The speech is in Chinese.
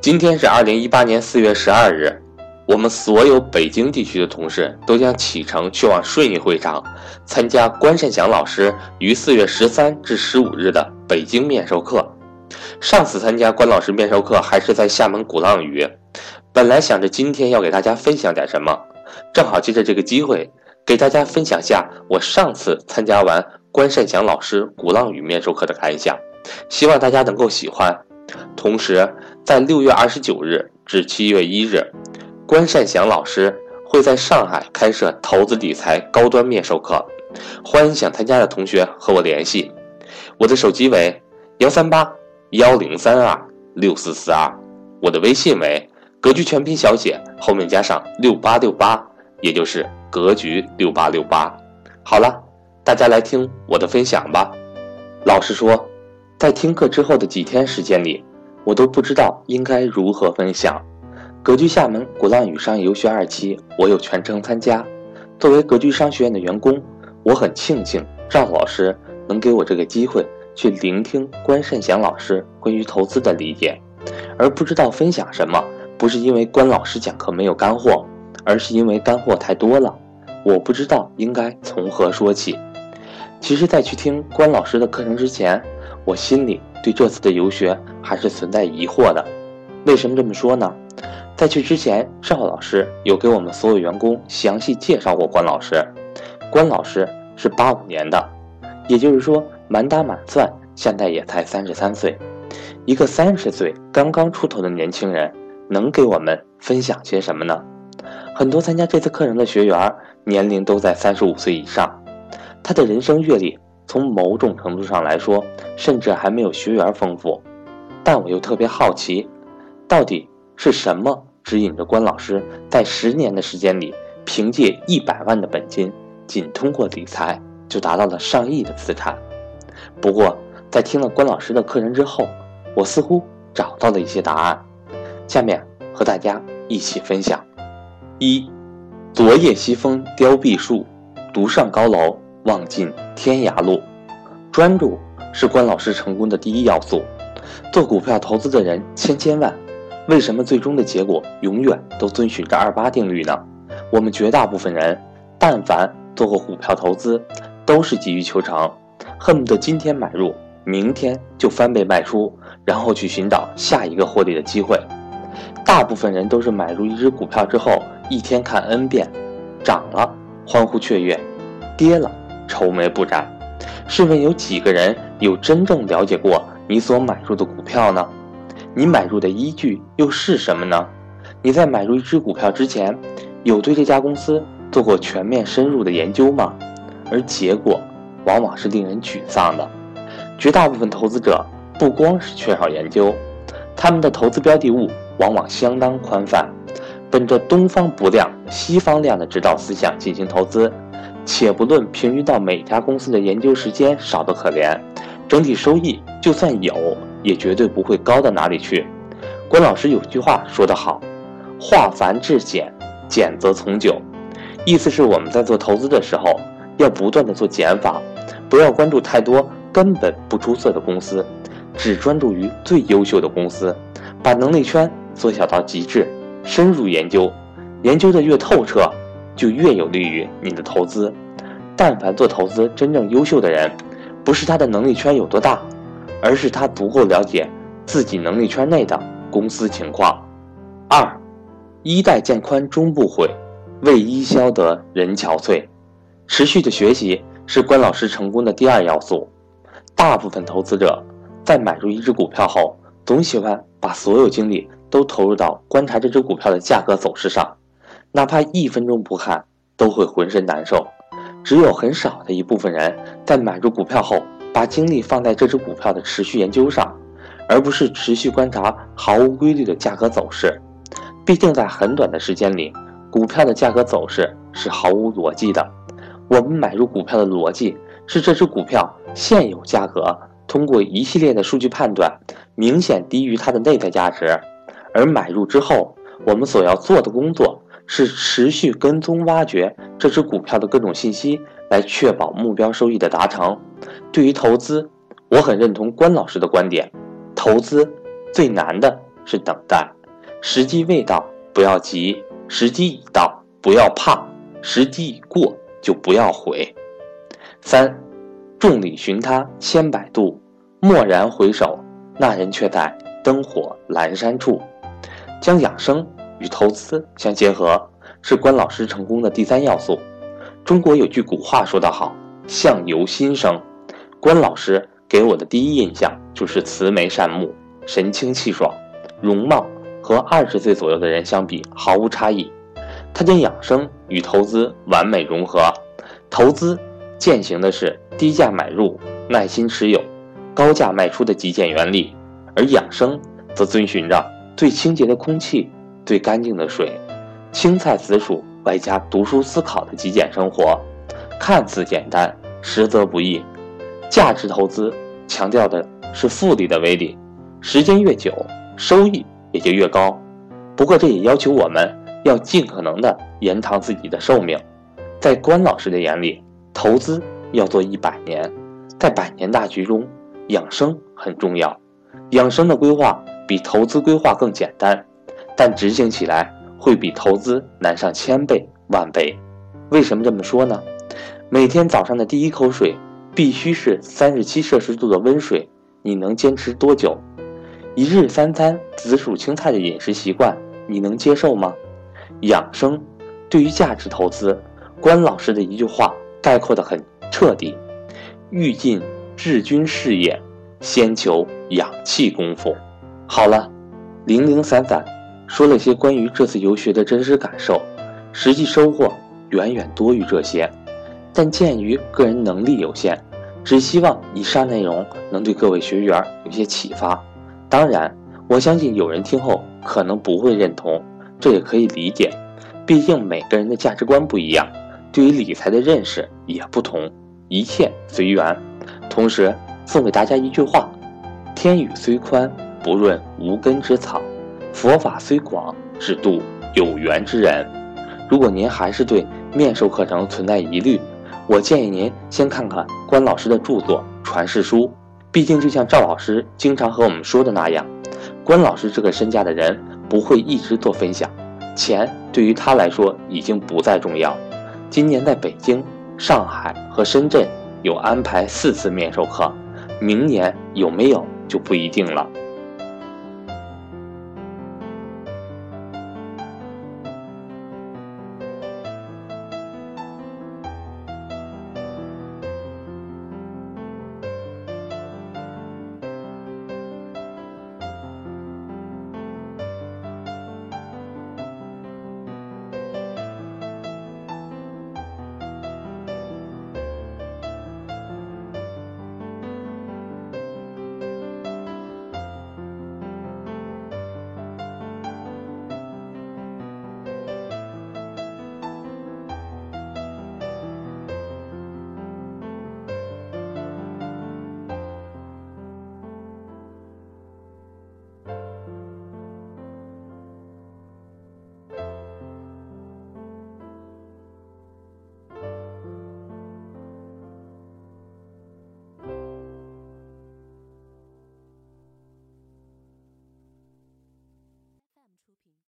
今天是二零一八年四月十二日，我们所有北京地区的同事都将启程去往顺义会场，参加关善祥老师于四月十三至十五日的北京面授课。上次参加关老师面授课还是在厦门鼓浪屿，本来想着今天要给大家分享点什么，正好借着这个机会给大家分享下我上次参加完关善祥老师鼓浪屿面授课的感想，希望大家能够喜欢。同时，在六月二十九日至七月一日，关善祥老师会在上海开设投资理财高端面授课，欢迎想参加的同学和我联系，我的手机为幺三八幺零三二六四四二，我的微信为格局全拼小写后面加上六八六八，也就是格局六八六八。好了，大家来听我的分享吧。老师说。在听课之后的几天时间里，我都不知道应该如何分享。格局厦门鼓浪屿商业游学二期，我有全程参加。作为格局商学院的员工，我很庆幸赵老师能给我这个机会去聆听关善祥老师关于投资的理解，而不知道分享什么。不是因为关老师讲课没有干货，而是因为干货太多了，我不知道应该从何说起。其实，在去听关老师的课程之前，我心里对这次的游学还是存在疑惑的。为什么这么说呢？在去之前，赵老师有给我们所有员工详细介绍过关老师。关老师是八五年的，也就是说，满打满算现在也才三十三岁。一个三十岁刚刚出头的年轻人，能给我们分享些什么呢？很多参加这次课程的学员年龄都在三十五岁以上，他的人生阅历。从某种程度上来说，甚至还没有学员丰富，但我又特别好奇，到底是什么指引着关老师在十年的时间里，凭借一百万的本金，仅通过理财就达到了上亿的资产？不过，在听了关老师的课程之后，我似乎找到了一些答案，下面和大家一起分享：一，昨夜西风凋碧树，独上高楼。望尽天涯路，专注是关老师成功的第一要素。做股票投资的人千千万，为什么最终的结果永远都遵循着二八定律呢？我们绝大部分人，但凡做过股票投资，都是急于求成，恨不得今天买入，明天就翻倍卖出，然后去寻找下一个获利的机会。大部分人都是买入一只股票之后，一天看 N 遍，涨了欢呼雀跃，跌了。愁眉不展，试问有几个人有真正了解过你所买入的股票呢？你买入的依据又是什么呢？你在买入一只股票之前，有对这家公司做过全面深入的研究吗？而结果往往是令人沮丧的。绝大部分投资者不光是缺少研究，他们的投资标的物往往相当宽泛，本着东方不亮西方亮的指导思想进行投资。且不论平均到每家公司的研究时间少得可怜，整体收益就算有，也绝对不会高到哪里去。关老师有句话说得好：“化繁至简，简则从久。”意思是我们在做投资的时候，要不断的做减法，不要关注太多根本不出色的公司，只专注于最优秀的公司，把能力圈缩小到极致，深入研究，研究的越透彻。就越有利于你的投资。但凡做投资真正优秀的人，不是他的能力圈有多大，而是他足够了解自己能力圈内的公司情况。二，衣带渐宽终不悔，为伊消得人憔悴。持续的学习是关老师成功的第二要素。大部分投资者在买入一只股票后，总喜欢把所有精力都投入到观察这只股票的价格走势上。哪怕一分钟不看，都会浑身难受。只有很少的一部分人在买入股票后，把精力放在这只股票的持续研究上，而不是持续观察毫无规律的价格走势。毕竟，在很短的时间里，股票的价格走势是毫无逻辑的。我们买入股票的逻辑是，这只股票现有价格通过一系列的数据判断，明显低于它的内在价值。而买入之后，我们所要做的工作。是持续跟踪挖掘这只股票的各种信息，来确保目标收益的达成。对于投资，我很认同关老师的观点：投资最难的是等待，时机未到不要急，时机已到不要怕，时机已过就不要悔。三，众里寻他千百度，蓦然回首，那人却在灯火阑珊处。将养生与投资相结合，是关老师成功的第三要素。中国有句古话说得好：“相由心生。”关老师给我的第一印象就是慈眉善目、神清气爽，容貌和二十岁左右的人相比毫无差异。他将养生与投资完美融合，投资践行的是低价买入、耐心持有、高价卖出的极简原理，而养生则遵循着最清洁的空气、最干净的水、青菜紫薯外加读书思考的极简生活，看似简单，实则不易。价值投资强调的是复利的威力，时间越久，收益也就越高。不过，这也要求我们要尽可能的延长自己的寿命。在关老师的眼里，投资要做一百年，在百年大局中，养生很重要。养生的规划比投资规划更简单，但执行起来会比投资难上千倍万倍。为什么这么说呢？每天早上的第一口水。必须是三十七摄氏度的温水，你能坚持多久？一日三餐紫薯青菜的饮食习惯，你能接受吗？养生对于价值投资，关老师的一句话概括的很彻底：欲尽治军事业，先求养气功夫。好了，零零散散说了些关于这次游学的真实感受，实际收获远远多于这些，但鉴于个人能力有限。只希望以上内容能对各位学员有些启发。当然，我相信有人听后可能不会认同，这也可以理解。毕竟每个人的价值观不一样，对于理财的认识也不同，一切随缘。同时送给大家一句话：天宇虽宽，不润无根之草；佛法虽广，只渡有缘之人。如果您还是对面授课程存在疑虑，我建议您先看看关老师的著作《传世书》，毕竟就像赵老师经常和我们说的那样，关老师这个身价的人不会一直做分享，钱对于他来说已经不再重要。今年在北京、上海和深圳有安排四次面授课，明年有没有就不一定了。